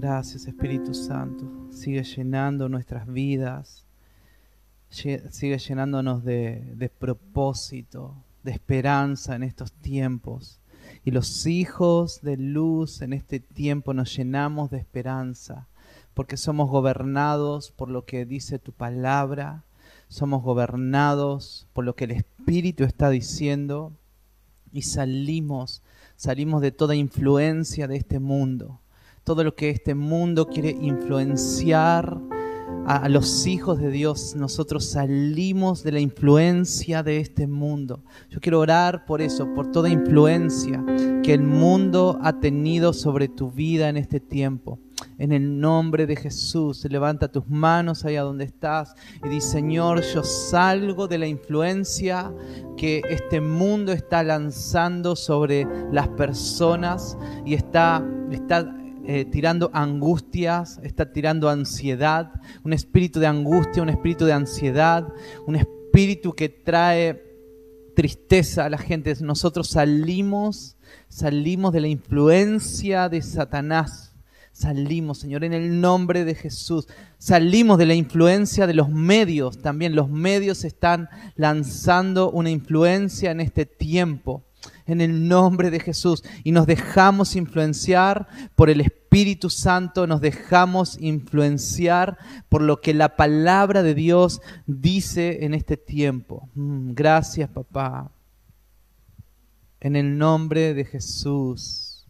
Gracias Espíritu Santo. Sigue llenando nuestras vidas. Sigue llenándonos de, propósito, de esperanza en estos tiempos. Y los hijos de luz en este tiempo nos llenamos de esperanza, porque somos gobernados por lo que dice tu palabra, somos gobernados por lo que el Espíritu está diciendo y salimos, salimos de toda influencia de este mundo, todo lo que este mundo quiere influenciar a, los hijos de Dios, nosotros salimos de la influencia de este mundo. Yo quiero orar por eso, por toda influencia que el mundo ha tenido sobre tu vida en este tiempo. En el nombre de Jesús, levanta tus manos allá donde estás y di, Señor, yo salgo de la influencia que este mundo está lanzando sobre las personas y está, está eh, tirando angustias, está tirando ansiedad, un espíritu de angustia, un espíritu de ansiedad, un espíritu que trae tristeza a la gente. Nosotros salimos, salimos de la influencia de Satanás. Salimos, Señor, en el nombre de Jesús. Salimos de la influencia de los medios. También los medios están lanzando una influencia en este tiempo en el nombre de Jesús y nos dejamos influenciar por el Espíritu Santo, nos dejamos influenciar por lo que la palabra de Dios dice en este tiempo. Mm, gracias, papá. En el nombre de Jesús.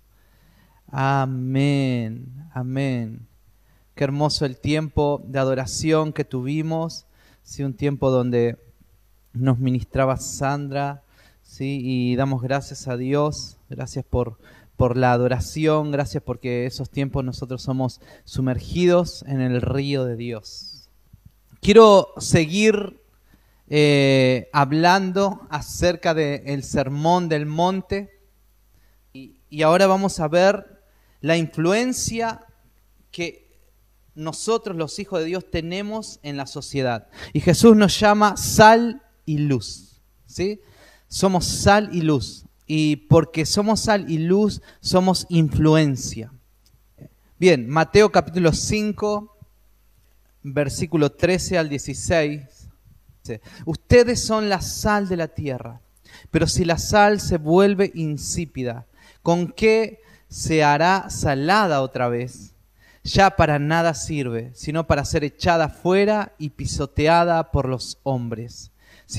Amén, amén. Qué hermoso el tiempo de adoración que tuvimos. Sí, un tiempo donde nos ministraba Sandra ¿sí? Y damos gracias a Dios, gracias por, por la adoración, gracias porque esos tiempos nosotros somos sumergidos en el río de Dios. Quiero seguir eh, hablando acerca del sermón del monte y, y ahora vamos a ver la influencia que nosotros los hijos de Dios tenemos en la sociedad. Y Jesús nos llama sal y luz. ¿sí? somos sal y luz. Y porque somos sal y luz, somos influencia. Bien, Mateo capítulo 5, versículo 13 al 16. Ustedes son la sal de la tierra, pero si la sal se vuelve insípida, ¿con qué se hará salada otra vez? Ya para nada sirve, sino para ser echada fuera y pisoteada por los hombres.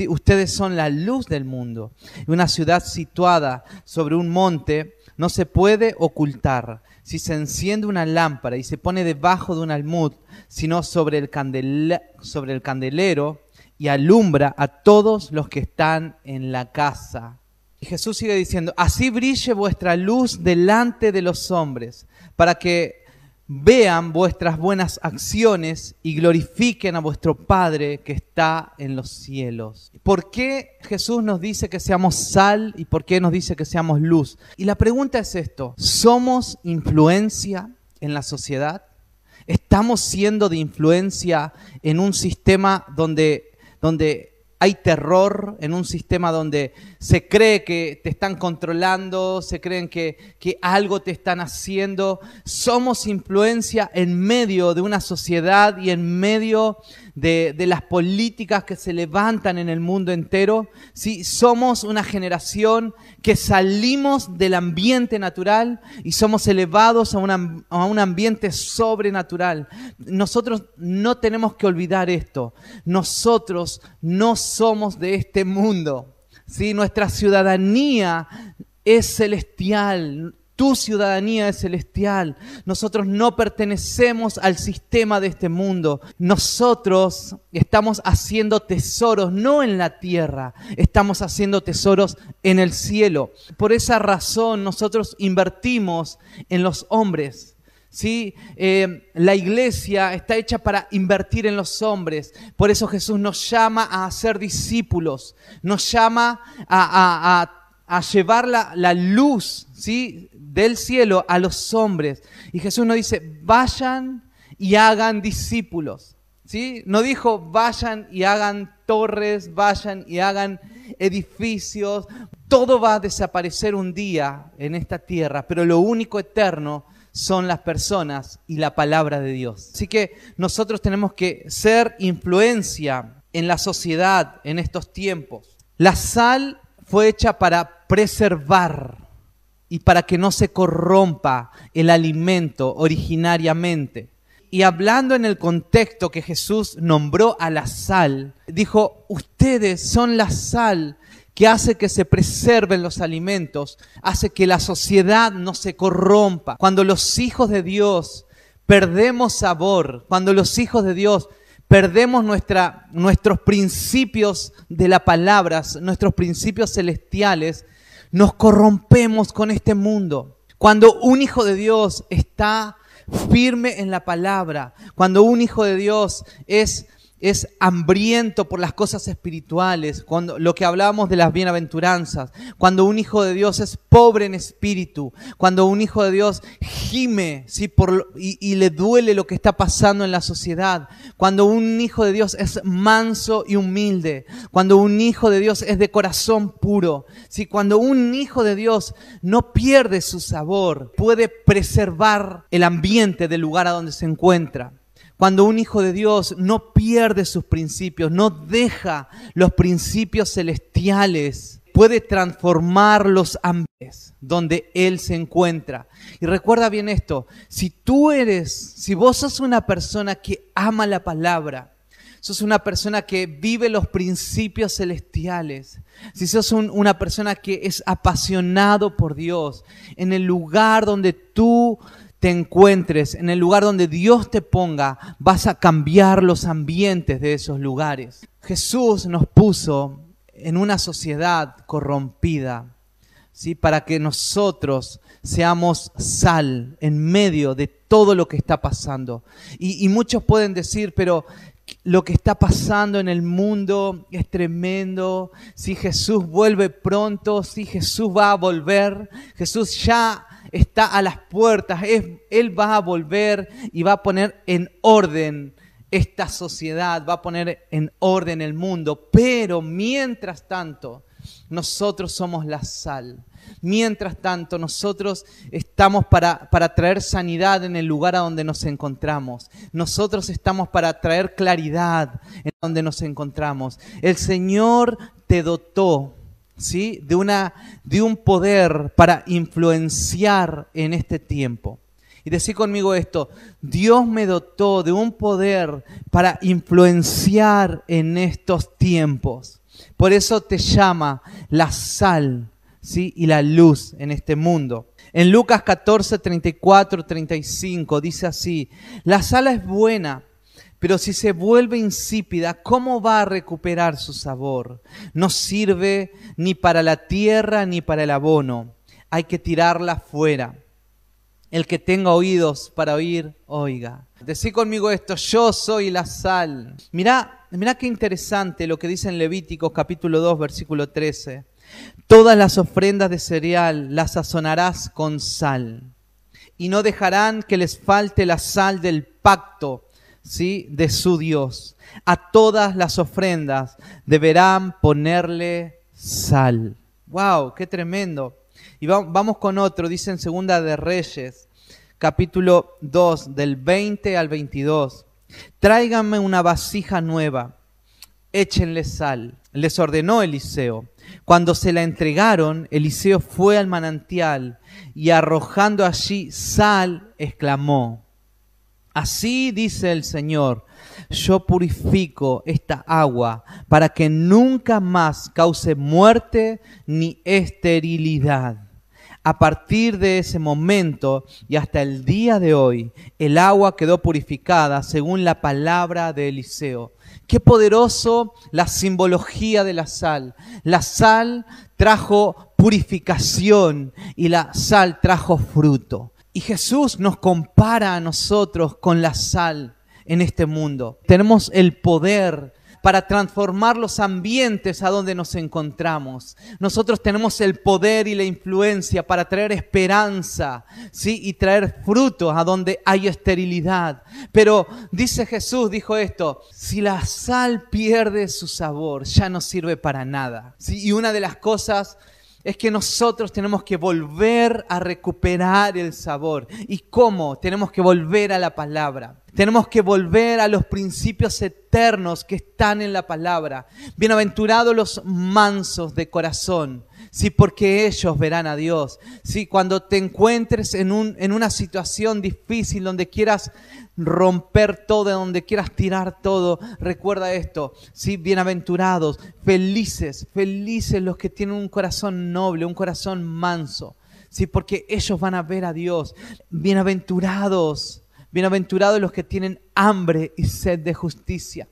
Ustedes son la luz del mundo. Una ciudad situada sobre un monte no se puede ocultar. Si se enciende una lámpara y se pone debajo de un almud, sino sobre el, sobre el candelero y alumbra a todos los que están en la casa. Y Jesús sigue diciendo, así brille vuestra luz delante de los hombres, para que vean vuestras buenas acciones y glorifiquen a vuestro Padre que está en los cielos. ¿Por qué Jesús nos dice que seamos sal y por qué nos dice que seamos luz? Y la pregunta es esto, ¿somos influencia en la sociedad? ¿Estamos siendo de influencia en un sistema donde, donde hay terror en un sistema donde se cree que te están controlando, se creen que, que, algo te están haciendo. Somos influencia en medio de una sociedad y en medio de, las políticas que se levantan en el mundo entero. ¿sí? Somos una generación que salimos del ambiente natural y somos elevados a, a un ambiente sobrenatural. Nosotros no tenemos que olvidar esto. Nosotros no somos de este mundo. ¿Sí? Nuestra ciudadanía es celestial. Tu ciudadanía es celestial. Nosotros no pertenecemos al sistema de este mundo. Nosotros estamos haciendo tesoros no en la tierra, estamos haciendo tesoros en el cielo. Por esa razón nosotros invertimos en los hombres. ¿Sí? Eh, la iglesia está hecha para invertir en los hombres. Por eso Jesús nos llama a ser discípulos, nos llama a, llevar la, la luz ¿sí? del cielo a los hombres. Y Jesús nos dice, vayan y hagan discípulos. ¿sí? No dijo, vayan y hagan torres, vayan y hagan edificios. Todo va a desaparecer un día en esta tierra, pero lo único eterno son las personas y la palabra de Dios. Así que nosotros tenemos que ser influencia en la sociedad en estos tiempos. La sal fue hecha para preservar y para que no se corrompa el alimento originariamente. Y hablando en el contexto que Jesús nombró a la sal, dijo, ustedes son la sal que hace que se preserven los alimentos, hace que la sociedad no se corrompa. Cuando los hijos de Dios perdemos sabor, cuando los hijos de Dios perdemos nuestros principios de la palabra, nuestros principios celestiales, nos corrompemos con este mundo. Cuando un hijo de Dios está firme en la palabra, cuando un hijo de Dios es es hambriento por las cosas espirituales, cuando lo que hablábamos de las bienaventuranzas, cuando un hijo de Dios es pobre en espíritu, cuando un hijo de Dios gime ¿sí? por, y, le duele lo que está pasando en la sociedad, cuando un hijo de Dios es manso y humilde, cuando un hijo de Dios es de corazón puro, ¿sí? cuando un hijo de Dios no pierde su sabor, puede preservar el ambiente del lugar a donde se encuentra. Cuando un hijo de Dios no pierde sus principios, no deja los principios celestiales, puede transformar los ambientes donde Él se encuentra. Y recuerda bien esto, si tú eres, si vos sos una persona que ama la palabra, sos una persona que vive los principios celestiales, si sos una persona que es apasionado por Dios, en el lugar donde tú te encuentres, en el lugar donde Dios te ponga, vas a cambiar los ambientes de esos lugares. Jesús nos puso en una sociedad corrompida, ¿sí? para que nosotros seamos sal en medio de todo lo que está pasando. Y, y muchos pueden decir, pero lo que está pasando en el mundo es tremendo. Si Jesús vuelve pronto, si Jesús va a volver, Jesús ya está a las puertas, Él va a volver y va a poner en orden esta sociedad, va a poner en orden el mundo, pero mientras tanto, nosotros somos la sal. Mientras tanto, nosotros estamos para, para, traer sanidad en el lugar a donde nos encontramos. Nosotros estamos para traer claridad en donde nos encontramos. El Señor te dotó ¿sí? de, una, de un poder para influenciar en este tiempo. Y decir conmigo esto, Dios me dotó de un poder para influenciar en estos tiempos. Por eso te llama la sal ¿sí? y la luz en este mundo. En Lucas 14, 34, 35 dice así, la sal es buena pero si se vuelve insípida, ¿cómo va a recuperar su sabor? No sirve ni para la tierra ni para el abono. Hay que tirarla fuera. El que tenga oídos para oír, oiga. Decí conmigo esto, yo soy la sal. Mirá, mirá qué interesante lo que dice en Levíticos capítulo 2, versículo 13. Todas las ofrendas de cereal las sazonarás con sal. Y no dejarán que les falte la sal del pacto ¿sí? de su Dios. A todas las ofrendas deberán ponerle sal. ¡Wow! ¡Qué tremendo! Y vamos con otro, dice en Segunda de Reyes, capítulo 2, del 20 al 22. Tráiganme una vasija nueva, échenle sal. Les ordenó Eliseo. Cuando se la entregaron, Eliseo fue al manantial y arrojando allí sal, exclamó, Así dice el Señor, yo purifico esta agua para que nunca más cause muerte ni esterilidad. A partir de ese momento y hasta el día de hoy, el agua quedó purificada según la palabra de Eliseo. Qué poderoso la simbología de la sal. La sal trajo purificación y la sal trajo fruto. Y Jesús nos compara a nosotros con la sal en este mundo. Tenemos el poder para transformar los ambientes a donde nos encontramos. Nosotros tenemos el poder y la influencia para traer esperanza, ¿sí? Y traer frutos a donde hay esterilidad. Pero dice Jesús, dijo esto, si la sal pierde su sabor, ya no sirve para nada. ¿sí? Y una de las cosas es que nosotros tenemos que volver a recuperar el sabor. ¿Y cómo? Tenemos que volver a la palabra. Tenemos que volver a los principios eternos que están en la palabra. Bienaventurados los mansos de corazón, sí, porque ellos verán a Dios. Sí, cuando te encuentres en, un, en una situación difícil donde quieras romper todo, donde quieras tirar todo, recuerda esto, sí, bienaventurados, felices, felices los que tienen un corazón noble, un corazón manso, sí, porque ellos van a ver a Dios. Bienaventurados, bienaventurados los que tienen hambre y sed de justicia.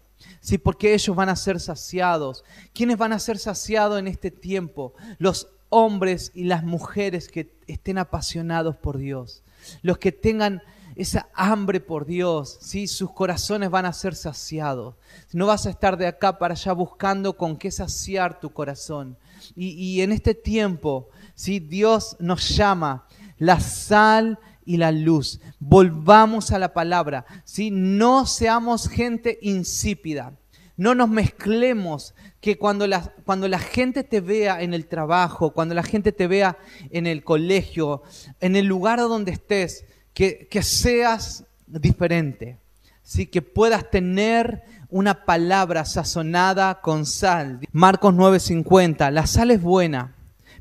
Sí, porque ellos van a ser saciados. ¿Quiénes van a ser saciados en este tiempo? Los hombres y las mujeres que estén apasionados por Dios. Los que tengan esa hambre por Dios, ¿sí? sus corazones van a ser saciados. No vas a estar de acá para allá buscando con qué saciar tu corazón. Y, en este tiempo, ¿sí? Dios nos llama la sal y la luz. Volvamos a la palabra, ¿sí? no seamos gente insípida. No nos mezclemos, que cuando la, cuando la gente te vea en el trabajo, cuando la gente te vea en el colegio, en el lugar donde estés, que, seas diferente, ¿sí? que puedas tener una palabra sazonada con sal. Marcos 9:50, la sal es buena,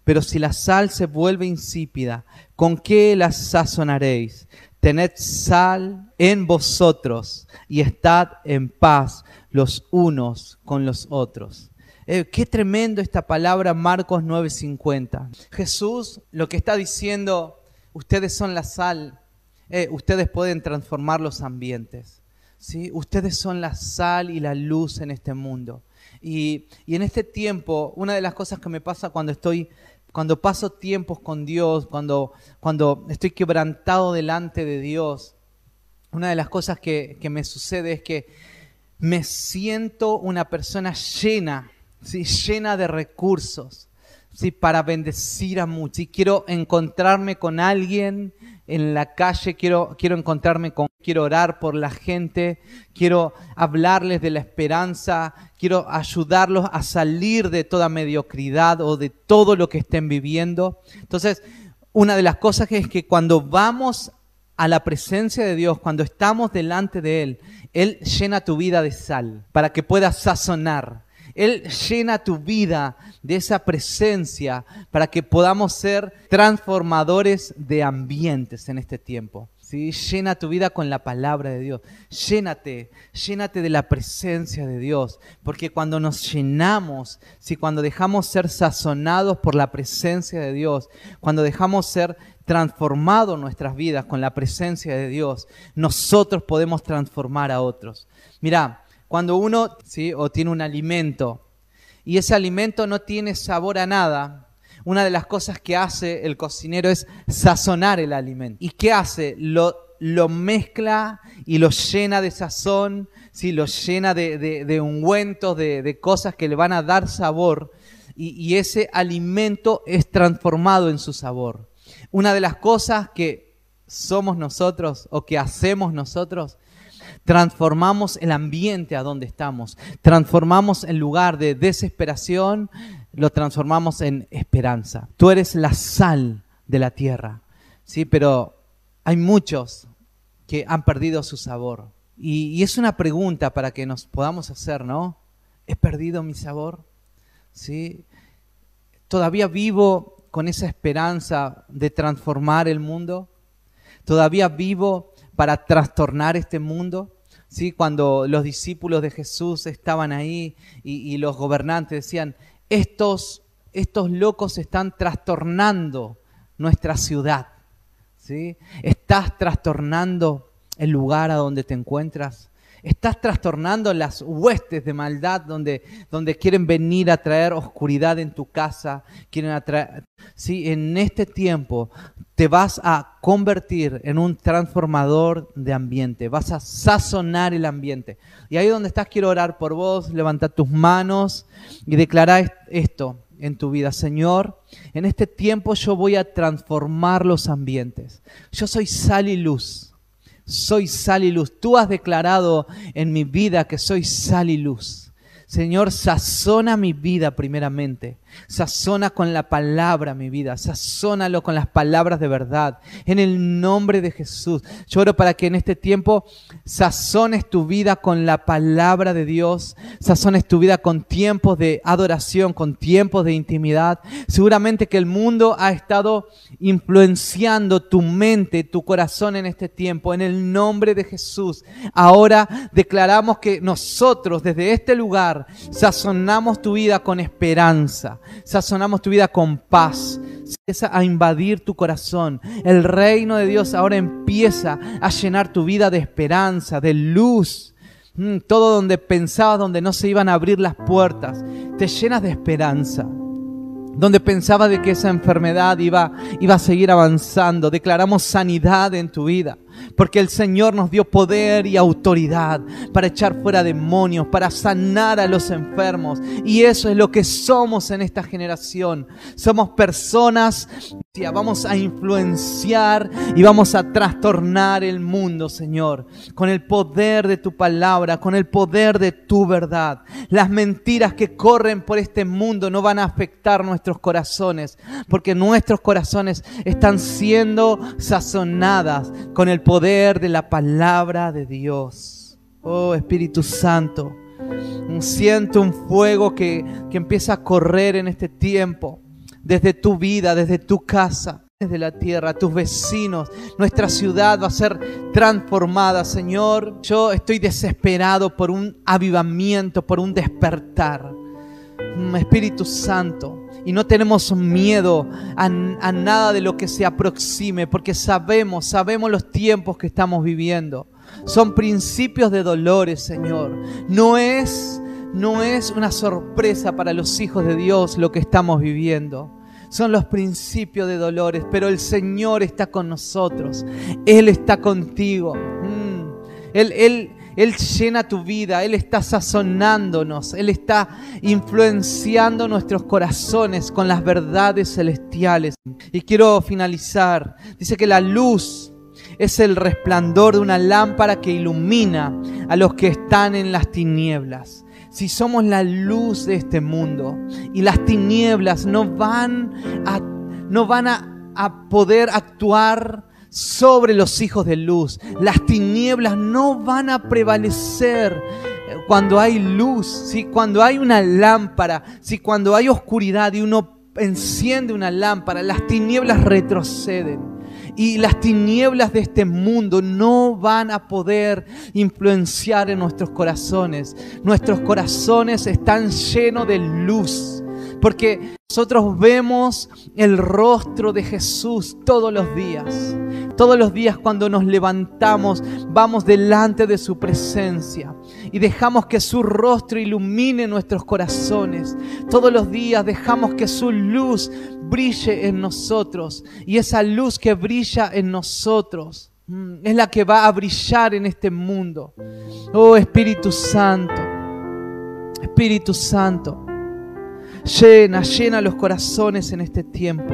pero si la sal se vuelve insípida, ¿con qué la sazonaréis? Tened sal en vosotros y estad en paz los unos con los otros. Eh, qué tremendo esta palabra Marcos 9:50. Jesús lo que está diciendo, ustedes son la sal, eh, ustedes pueden transformar los ambientes. ¿sí? Ustedes son la sal y la luz en este mundo. Y, en este tiempo, una de las cosas que me pasa cuando estoy, cuando paso tiempos con Dios, cuando, cuando estoy quebrantado delante de Dios, una de las cosas que, me sucede es que me siento una persona llena, ¿sí? llena de recursos, ¿sí? para bendecir a muchos. Y quiero encontrarme con alguien en la calle, quiero, quiero encontrarme con, quiero orar por la gente, quiero hablarles de la esperanza, quiero ayudarlos a salir de toda mediocridad o de todo lo que estén viviendo. Entonces, una de las cosas es que cuando vamos a la presencia de Dios, cuando estamos delante de Él, Él llena tu vida de sal para que puedas sazonar él llena tu vida de esa presencia para que podamos ser transformadores de ambientes en este tiempo. ¿Sí? Llena tu vida con la palabra de Dios. Llénate, llénate de la presencia de Dios. Porque cuando nos llenamos, si cuando dejamos ser sazonados por la presencia de Dios, cuando dejamos ser transformados nuestras vidas con la presencia de Dios, nosotros podemos transformar a otros. Mira, cuando uno o tiene un alimento y ese alimento no tiene sabor a nada, una de las cosas que hace el cocinero es sazonar el alimento. ¿Y qué hace? Lo, mezcla y lo llena de sazón, ¿sí? lo llena de, de, ungüentos, de, cosas que le van a dar sabor. Y, y ese alimento es transformado en su sabor. Una de las cosas que somos nosotros o que hacemos nosotros transformamos el ambiente a donde estamos, transformamos el lugar de desesperación, lo transformamos en esperanza. Tú eres la sal de la tierra, ¿sí? Pero hay muchos que han perdido su sabor. Y, es una pregunta para que nos podamos hacer, ¿no? ¿He perdido mi sabor? ¿Sí? ¿Todavía vivo con esa esperanza de transformar el mundo? ¿Todavía vivo para trastornar este mundo. ¿Sí? Cuando los discípulos de Jesús estaban ahí y, los gobernantes decían, estos, estos locos están trastornando nuestra ciudad. ¿Sí? Estás trastornando el lugar a donde te encuentras. Estás trastornando las huestes de maldad donde, donde quieren venir a traer oscuridad en tu casa. Quieren atraer. En este tiempo te vas a convertir en un transformador de ambiente. Vas a sazonar el ambiente. Y ahí donde estás quiero orar por vos. Levanta tus manos y declara esto en tu vida. Señor, en este tiempo yo voy a transformar los ambientes. Yo soy sal y luz soy sal y luz. Tú has declarado en mi vida que soy sal y luz. Señor, sazona mi vida primeramente. Sazona con la palabra mi vida, sazónalo con las palabras de verdad. En el nombre de Jesús. Yo oro para que en este tiempo sazones tu vida con la palabra de Dios, sazones tu vida con tiempos de adoración, con tiempos de intimidad. Seguramente que el mundo ha estado influenciando tu mente, tu corazón en este tiempo. En el nombre de Jesús. Ahora declaramos que nosotros desde este lugar sazonamos tu vida con esperanza sazonamos tu vida con paz, empieza a invadir tu corazón. El reino de Dios ahora empieza a llenar tu vida de esperanza, de luz. Mm, todo donde pensabas, donde no se iban a abrir las puertas, te llenas de esperanza donde pensabas de que esa enfermedad iba, iba a seguir avanzando. Declaramos sanidad en tu vida porque el Señor nos dio poder y autoridad para echar fuera demonios, para sanar a los enfermos. Y eso es lo que somos en esta generación. Somos personas que vamos a influenciar y vamos a trastornar el mundo, Señor, con el poder de tu palabra, con el poder de tu verdad. Las mentiras que corren por este mundo no van a afectar nuestros corazones, porque nuestros corazones están siendo sazonadas con el poder de la palabra de Dios. Oh Espíritu Santo, siento un fuego que, que empieza a correr en este tiempo, desde tu vida, desde tu casa desde la tierra, tus vecinos, nuestra ciudad va a ser transformada, Señor. Yo estoy desesperado por un avivamiento, por un despertar. Mm, Espíritu Santo, y no tenemos miedo a, nada de lo que se aproxime, porque sabemos, sabemos los tiempos que estamos viviendo. Son principios de dolores, Señor. No es, no es una sorpresa para los hijos de Dios lo que estamos viviendo son los principios de dolores, pero el Señor está con nosotros, Él está contigo. Mm. Él, él, él llena tu vida, Él está sazonándonos, Él está influenciando nuestros corazones con las verdades celestiales. Y quiero finalizar. Dice que la luz es el resplandor de una lámpara que ilumina a los que están en las tinieblas. Si somos la luz de este mundo y las tinieblas no van a, no van a, a poder actuar sobre los hijos de luz. Las tinieblas no van a prevalecer cuando hay luz, si cuando hay una lámpara, si cuando hay oscuridad y uno enciende una lámpara, las tinieblas retroceden. Y las tinieblas de este mundo no van a poder influenciar en nuestros corazones. Nuestros corazones están llenos de luz. Porque nosotros vemos el rostro de Jesús todos los días. Todos los días cuando nos levantamos, vamos delante de su presencia y dejamos que su rostro ilumine nuestros corazones. Todos los días dejamos que su luz brille en nosotros y esa luz que brilla en nosotros mm, es la que va a brillar en este mundo. Oh Espíritu Santo, Espíritu Santo. Llena, llena los corazones en este tiempo.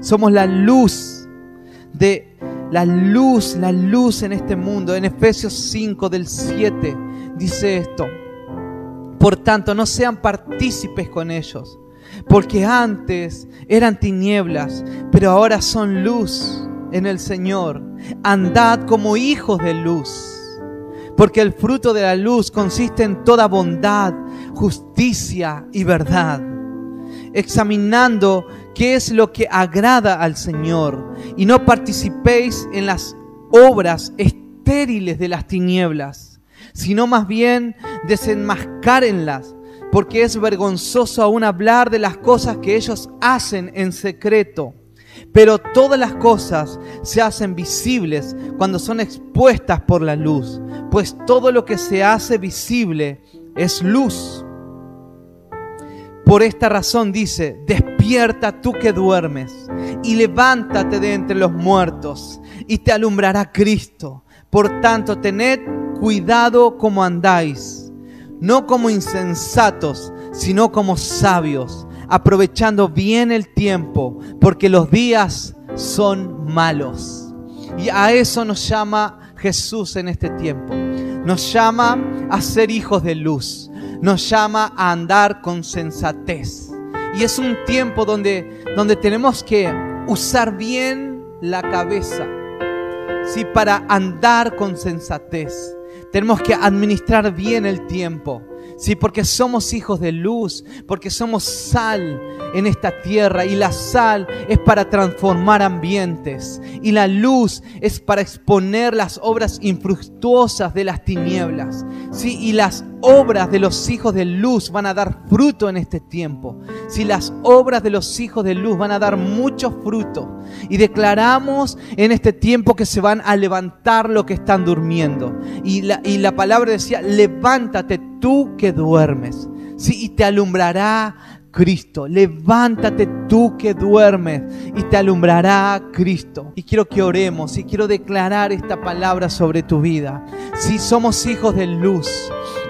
Somos la luz de la luz, la luz en este mundo. En Efesios 5 del 7 dice esto. Por tanto, no sean partícipes con ellos, porque antes eran tinieblas, pero ahora son luz en el Señor. Andad como hijos de luz porque el fruto de la luz consiste en toda bondad, justicia y verdad, examinando qué es lo que agrada al Señor y no participéis en las obras estériles de las tinieblas, sino más bien desenmascárenlas, porque es vergonzoso aún hablar de las cosas que ellos hacen en secreto. Pero todas las cosas se hacen visibles cuando son expuestas por la luz, pues todo lo que se hace visible es luz. Por esta razón dice, despierta tú que duermes y levántate de entre los muertos y te alumbrará Cristo. Por tanto, tened cuidado como andáis, no como insensatos, sino como sabios aprovechando bien el tiempo, porque los días son malos. Y a eso nos llama Jesús en este tiempo. Nos llama a ser hijos de luz. nos llama a andar con sensatez. Y es un tiempo donde, donde tenemos que usar bien la cabeza, ¿sí? para andar con sensatez. Tenemos que administrar bien el tiempo. Sí, porque somos hijos de luz, porque somos sal en esta tierra y la sal es para transformar ambientes y la luz es para exponer las obras infructuosas de las tinieblas. Sí, y las obras de los hijos de luz van a dar fruto en este tiempo. Si las obras de los hijos de luz van a dar mucho fruto. Y declaramos en este tiempo que se van a levantar lo que están durmiendo. Y la, y la palabra decía, levántate tú que duermes. Sí, y te alumbrará Cristo. Levántate tú que duermes y te alumbrará Cristo. Y quiero que oremos y quiero declarar esta palabra sobre tu vida. Si somos hijos de luz,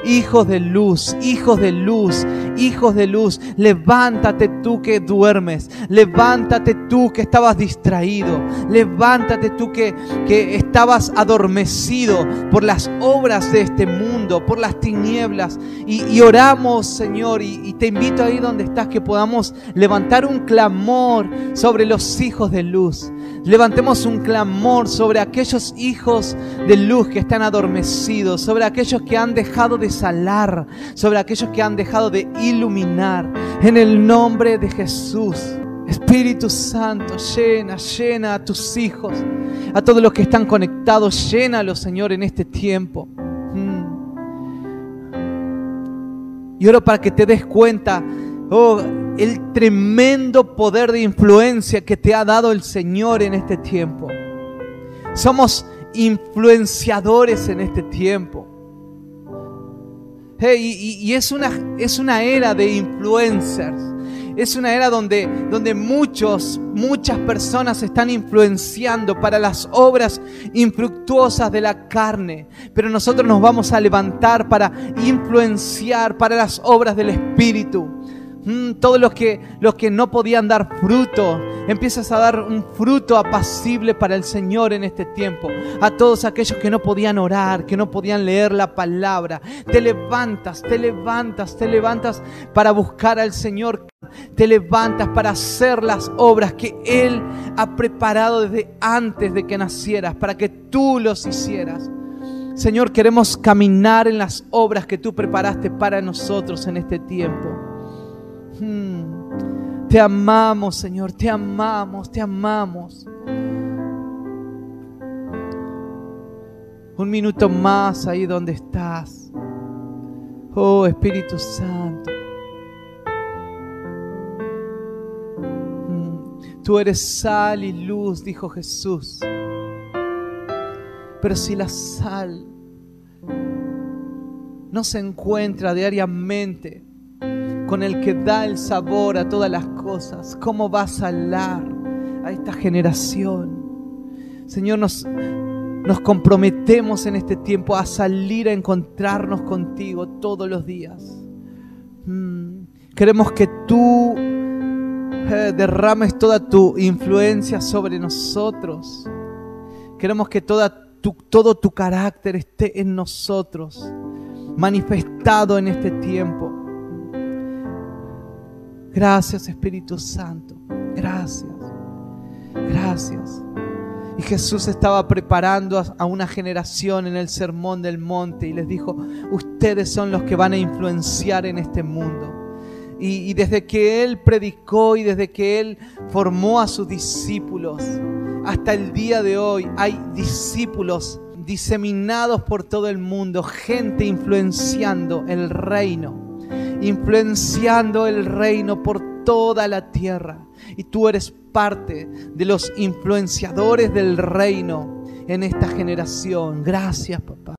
hijos de luz, hijos de luz, hijos de luz, levántate tú que duermes, levántate tú que estabas distraído, levántate tú que, que estabas adormecido por las obras de este mundo, por las tinieblas. Y, oramos, Señor, y, y te invito ahí donde estás que podamos levantar un clamor sobre los hijos de luz. Levantemos un clamor sobre aquellos hijos de luz que están adormecidos, sobre aquellos que han dejado de salar, sobre aquellos que han dejado de iluminar. En el nombre de Jesús. Espíritu Santo, llena, llena a tus hijos, a todos los que están conectados, llénalos, Señor, en este tiempo. Mm. Y oro para que te des cuenta, oh, el tremendo poder de influencia que te ha dado el Señor en este tiempo. Somos influenciadores en este tiempo. y, es, una, es una era de influencers. Es una era donde, donde muchos, muchas personas están influenciando para las obras infructuosas de la carne. Pero nosotros nos vamos a levantar para influenciar para las obras del Espíritu. Mm, todos los que, los que no podían dar fruto, empiezas a dar un fruto apacible para el Señor en este tiempo. A todos aquellos que no podían orar, que no podían leer la palabra, te levantas, te levantas, te levantas para buscar al Señor. Te levantas para hacer las obras que Él ha preparado desde antes de que nacieras, para que tú los hicieras. Señor, queremos caminar en las obras que tú preparaste para nosotros en este tiempo. Te amamos, Señor, te amamos, te amamos. Un minuto más ahí donde estás. Oh Espíritu Santo. Hmm. Tú eres sal y luz, dijo Jesús. Pero si la sal no se encuentra diariamente con el que da el sabor a todas las cosas. ¿Cómo va a salar a esta generación? Señor, nos, nos comprometemos en este tiempo a salir a encontrarnos contigo todos los días. Mm, queremos que tú eh, derrames toda tu influencia sobre nosotros. Queremos que toda tu, todo tu carácter esté en nosotros, manifestado en este tiempo. Gracias Espíritu Santo. Gracias. Gracias. Y Jesús estaba preparando a una generación en el sermón del monte y les dijo, ustedes son los que van a influenciar en este mundo. Y, desde que Él predicó y desde que Él formó a sus discípulos, hasta el día de hoy hay discípulos diseminados por todo el mundo, gente influenciando el reino influenciando el reino por toda la tierra. Y tú eres parte de los influenciadores del reino en esta generación. Gracias, papá.